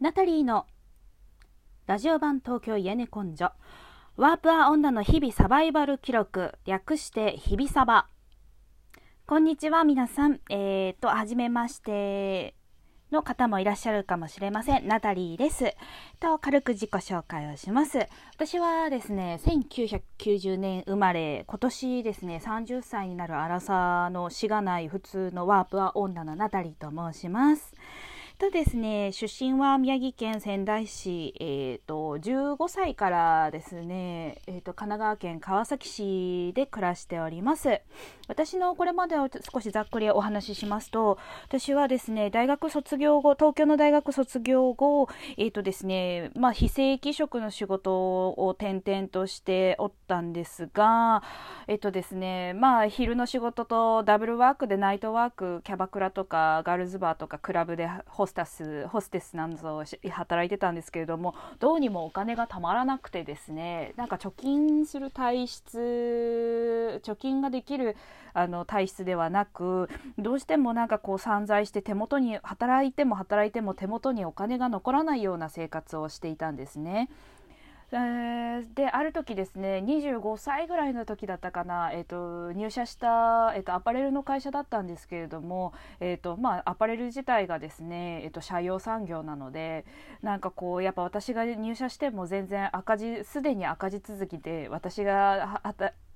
ナタリーのラジオ版東京家根根性ワープア女の日々サバイバル記録略して日々サバこんにちは皆さんえーとはじめましての方もいらっしゃるかもしれません。ナタリーです。と、軽く自己紹介をします。私はですね、1990年生まれ、今年ですね、30歳になるアラサーのしがない普通のワープア女のナタリーと申します。とですね、出身は宮城県仙台市、えーと、15歳からですね、えーと、神奈川県川崎市で暮らしております。私のこれまでを少しざっくりお話ししますと、私はですね、大学卒業後、東京の大学卒業後、えーとですね、まあ、非正規職の仕事を転々としておったんですが、えっ、ー、とですね、まあ、昼の仕事とダブルワークでナイトワーク、キャバクラとかガールズバーとかクラブでホスタスホステスなんぞ働いてたんですけれどもどうにもお金がたまらなくてですねなんか貯金する体質貯金ができるあの体質ではなくどうしてもなんかこう散財して手元に働いても働いても手元にお金が残らないような生活をしていたんですね。である時ですね25歳ぐらいの時だったかな、えーと、入社した、えーと、アパレルの会社だったんですけれども、えーとまあ、アパレル自体がですね、えー、と社用産業なのでなんかこうやっぱ私が入社しても全然赤字すでに赤字続きで私が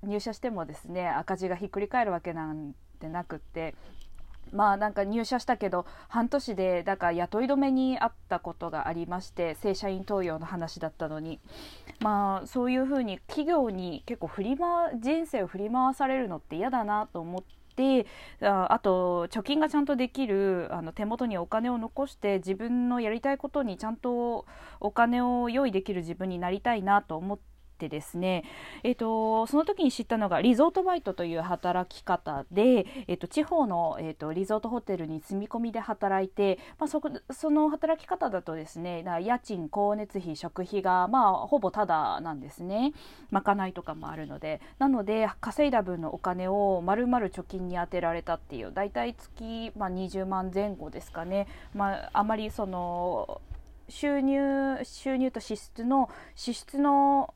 入社してもですね赤字がひっくり返るわけなんてなくってまあなんか入社したけど半年でだから雇い止めにあったことがありまして正社員登用の話だったのにまあそういうふうに企業に結構振り回人生を振り回されるのって嫌だなと思って。ああと貯金がちゃんとできるあの手元にお金を残して自分のやりたいことにちゃんとお金を用意できる自分になりたいなと思ってですね、えーと、その時に知ったのがリゾートバイトという働き方で、えーと、地方の、えーと、リゾートホテルに住み込みで働いて、まあ、そこその働き方だとですね家賃光熱費食費が、まあ、ほぼタダなんですね。まかないとかもあるので。なので稼いだ分のお金をまるまる貯金に充てられたっていう大体月、まあ、20万前後ですかね、まあ、あまりその収入収入と支出の支出の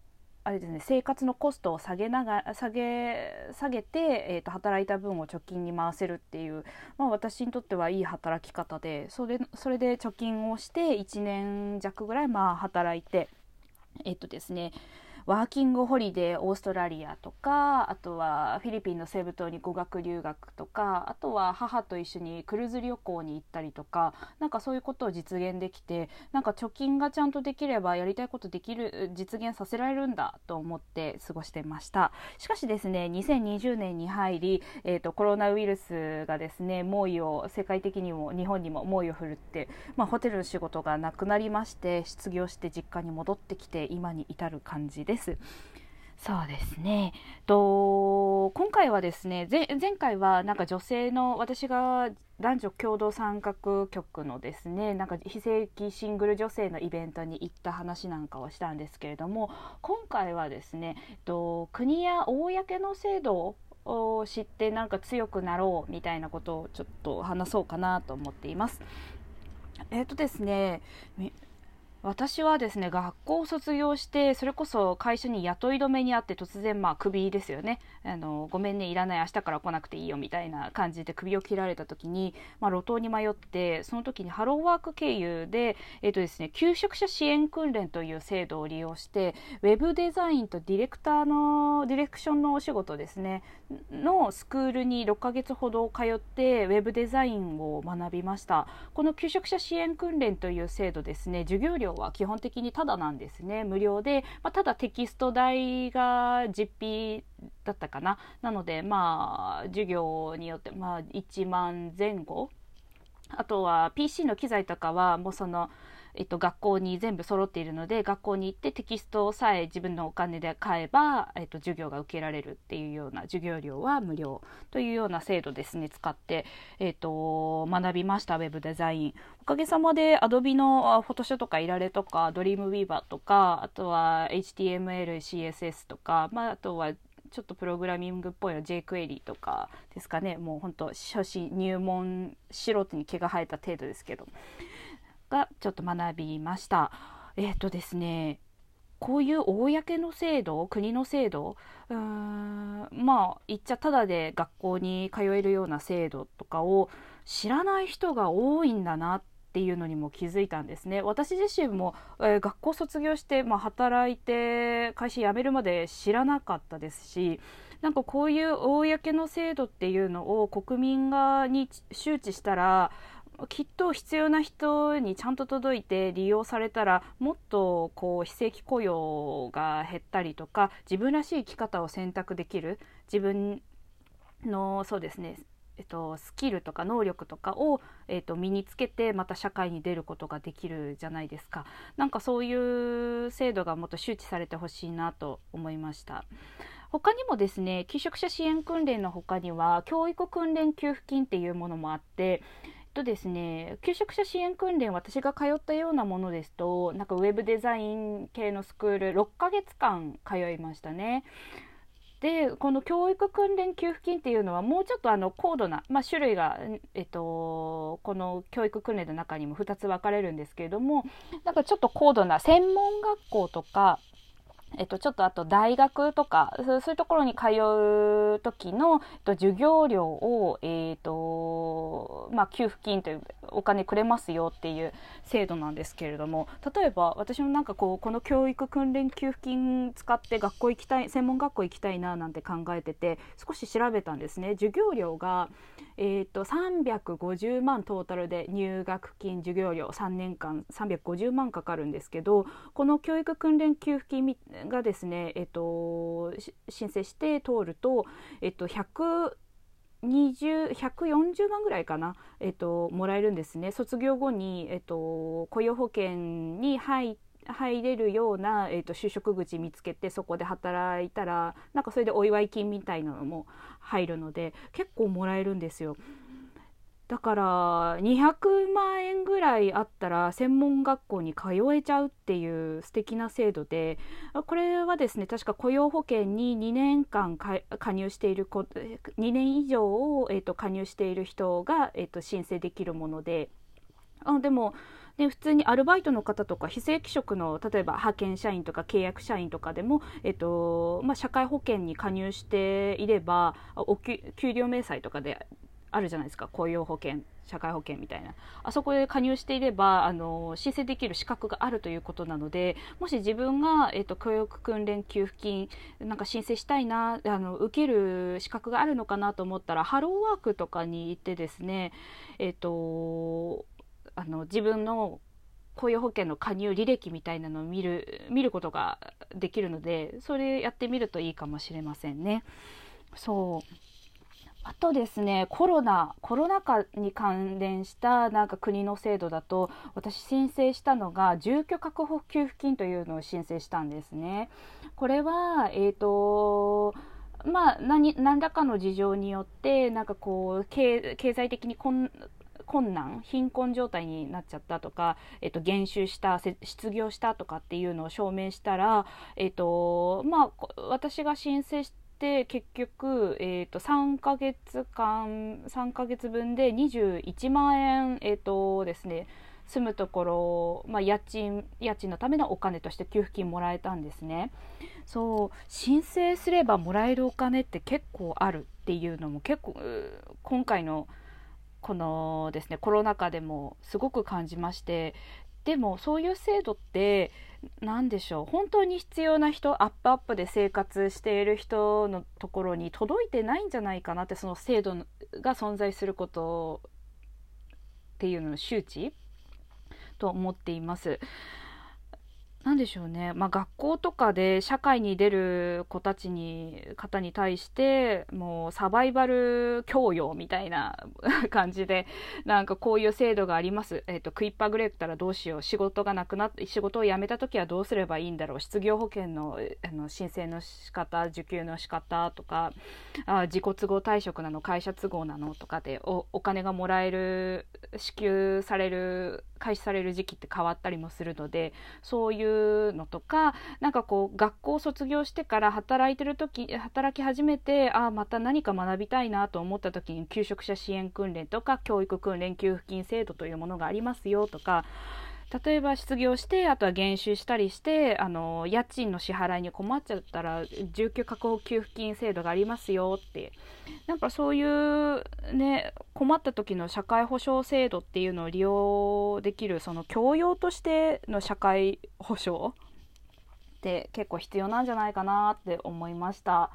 あれですね生活のコストを下げなが下げ下げて、えーと、働いた分を貯金に回せるっていう、まあ、私にとってはいい働き方でそれそれで貯金をして1年弱ぐらいまあ働いてえっ、ー、とですねワーキングホリデーオーストラリアとかあとはフィリピンの西部島に語学留学とかあとは母と一緒にクルーズ旅行に行ったりとかなんかそういうことを実現できてなんか貯金がちゃんとできればやりたいことできる実現させられるんだと思って過ごしてました。しかしですね2020年に入り、えーと、コロナウイルスがですね猛威を世界的にも日本にも猛威を振るって、まあ、ホテルの仕事がなくなりまして失業して実家に戻ってきて今に至る感じです。です。そうですね。と今回はですね前回はなんか女性の私が男女共同参画局のですねなんか非正規シングル女性のイベントに行った話なんかをしたんですけれども今回はですねと国や公の制度を知ってなんか強くなろうみたいなことをちょっと話そうかなと思っています。えっ、とですね私はですね学校を卒業してそれこそ会社に雇い止めにあって突然まあクビですよね。あのごめんねいらない明日から来なくていいよみたいな感じで首を切られた時に、まあ、路頭に迷ってその時にハローワーク経由で、えーとですね、求職者支援訓練という制度を利用してウェブデザインとディレクターのディレクションのお仕事ですね。のスクールに6ヶ月ほど通ってウェブデザインを学びました。この求職者支援訓練という制度ですね授業料は基本的にただなんですね。無料で、まあ、ただテキスト代が実費だったかな。なのでまあ授業によってまあ1万前後。あとは PC の機材とかはもうそのえっと、学校に全部揃っているので学校に行ってテキストさえ自分のお金で買えば、えっと、授業が受けられるっていうような授業料は無料というような制度ですね使って、えっと、学びましたウェブデザイン。おかげさまで Adobe のフォトショーとかいられとか Dreamweaver とかあとは HTML、CSS とか、まあ、あとはちょっとプログラミングっぽいの jQuery とかですかね。もうほんと初心入門素人に毛が生えた程度ですけど。がちょっと学びました。えっ、ー、とですねこういう公の制度国の制度うーんまあ言っちゃただで学校に通えるような制度とかを知らない人が多いんだなっていうのにも気づいたんですね私自身も、えー、学校卒業して、まあ、働いて会社辞めるまで知らなかったですしなんかこういう公の制度っていうのを国民がに周知したらきっと必要な人にちゃんと届いて利用されたらもっとこう非正規雇用が減ったりとか自分らしい生き方を選択できる自分のそうですねえっと、スキルとか能力とかを、えっと、身につけてまた社会に出ることができるじゃないですか。なんかそういう制度がもっと周知されてほしいなと思いました。他にもですね求職者支援訓練の他には教育訓練給付金っていうものもあってとですね、求職者支援訓練、私が通ったようなものですと、なんかウェブデザイン系のスクール、6ヶ月間通いましたね。でこの教育訓練給付金っていうのはもうちょっとあの高度な、まあ、種類が、えっと、この教育訓練の中にも2つ分かれるんですけれどもなんかちょっと高度な専門学校とかえっと、ちょっとあと大学とかそういうところに通う時の、えっと、授業料を、えっとまあ、給付金というお金くれますよっていう制度なんですけれども例えば私もなんかこうこの教育訓練給付金使って学校行きたい専門学校行きたいななんて考えてて少し調べたんですね。授業料が、えーと、350万トータルで入学金授業料3年間350万かかるんですけどこの教育訓練給付金がですね、えーと、申請して通ると、えーと、100 20 140万ぐらいかな、えっと、もらえるんですね。卒業後に、えっと、雇用保険に入って入れるような、えーと、就職口見つけてそこで働いたらなんかそれでお祝い金みたいなのも入るので結構もらえるんですよ。だから200万円ぐらいあったら専門学校に通えちゃうっていう素敵な制度でこれはですね確か雇用保険に2年間加入している2年以上を、えーと、加入している人が、えーと申請できるものであでもで普通にアルバイトの方とか非正規職の例えば派遣社員とか契約社員とかでも、えっとまあ、社会保険に加入していればお給料明細とかであるじゃないですか。雇用保険社会保険みたいな。あそこで加入していればあの申請できる資格があるということなのでもし自分が、えっと、教育訓練給付金なんか申請したいなあの受ける資格があるのかなと思ったらハローワークとかに行ってですねえっとあの自分の雇用保険の加入履歴みたいなのを見る見ることができるのでそれやってみるといいかもしれませんね。そうあとですねコロナコロナ禍に関連したなんか国の制度だと私申請したのが住居確保給付金というのを申請したんですね。これはえ、ー、とまあ何何らかの事情によってなんかこう経済的に困困難貧困状態になっちゃったとか、えっと、減収した失業したとかっていうのを証明したら、えっとまあ、私が申請して結局、えー、と3ヶ月間3ヶ月分で21万円、えーとですね、住むところ、まあ、家賃家賃のためのお金として給付金もらえたんですね。そう申請すればもらえるお金って結構あるっていうのも結構今回のこのですねコロナ禍でもすごく感じましてでもそういう制度って何でしょう本当に必要な人アップアップで生活している人のところに届いてないんじゃないかなってその制度が存在することっていうのの周知と思っています。何でしょうね、まあ、学校とかで社会に出る子たちに方に対してもうサバイバル教養みたいな 感じでなんかこういう制度があります、えーと、食いっぱぐれたらどうしよう。仕事がなくなって仕事を辞めた時はどうすればいいんだろう。失業保険のあの申請の仕方受給の仕方とかあ自己都合退職なの会社都合なのとかでおお金がもらえる支給される開始される時期って変わったりもするのでそういうのとかなんかこう学校を卒業してから働いてる時働き始めてああまた何か学びたいなと思った時に求職者支援訓練とか教育訓練給付金制度というものがありますよとか例えば失業してあとは減収したりしてあの家賃の支払いに困っちゃったら住居確保給付金制度がありますよってなんかそういうね困った時の社会保障制度っていうのを利用できるその教養としての社会保障って結構必要なんじゃないかなって思いました。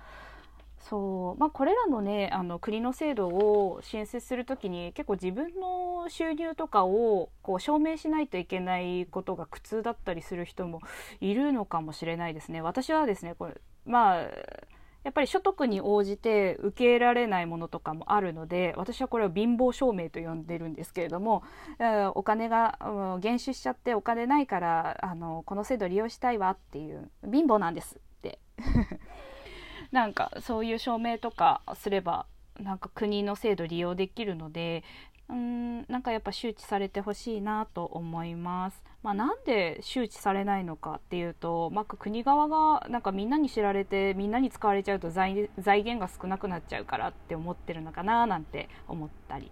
そうまあ、これらのねあの国の制度を申請する時に結構自分の収入とかをこう証明しないといけないことが苦痛だったりする人もいるのかもしれないですね。私はですねこれまあやっぱり所得に応じて受け入れられないものとかもあるので私はこれを貧乏証明と呼んでるんですけれども、お金が減収しちゃってお金ないからあのこの制度利用したいわっていう貧乏なんですってなんかそういう証明とかすればなんか国の制度利用できるのでうんなんかやっぱ周知されてほしいなと思います。まあ、なんで周知されないのかっていうと、まあ、国側がなんかみんなに知られてみんなに使われちゃうと財源が少なくなっちゃうからって思ってるのかななんて思ったり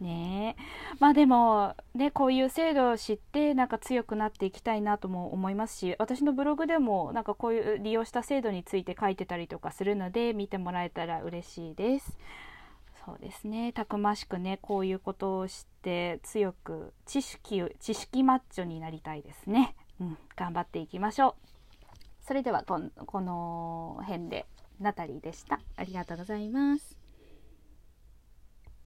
ね。まあでもねこういう制度を知ってなんか強くなっていきたいなとも思いますし私のブログでもなんかこういう利用した制度について書いてたりとかするので見てもらえたら嬉しいです。そうですね。たくましくねこういうことを知って強く知識知識マッチョになりたいですね。うん。頑張っていきましょう。それではこの辺でナタリーでした。ありがとうございます。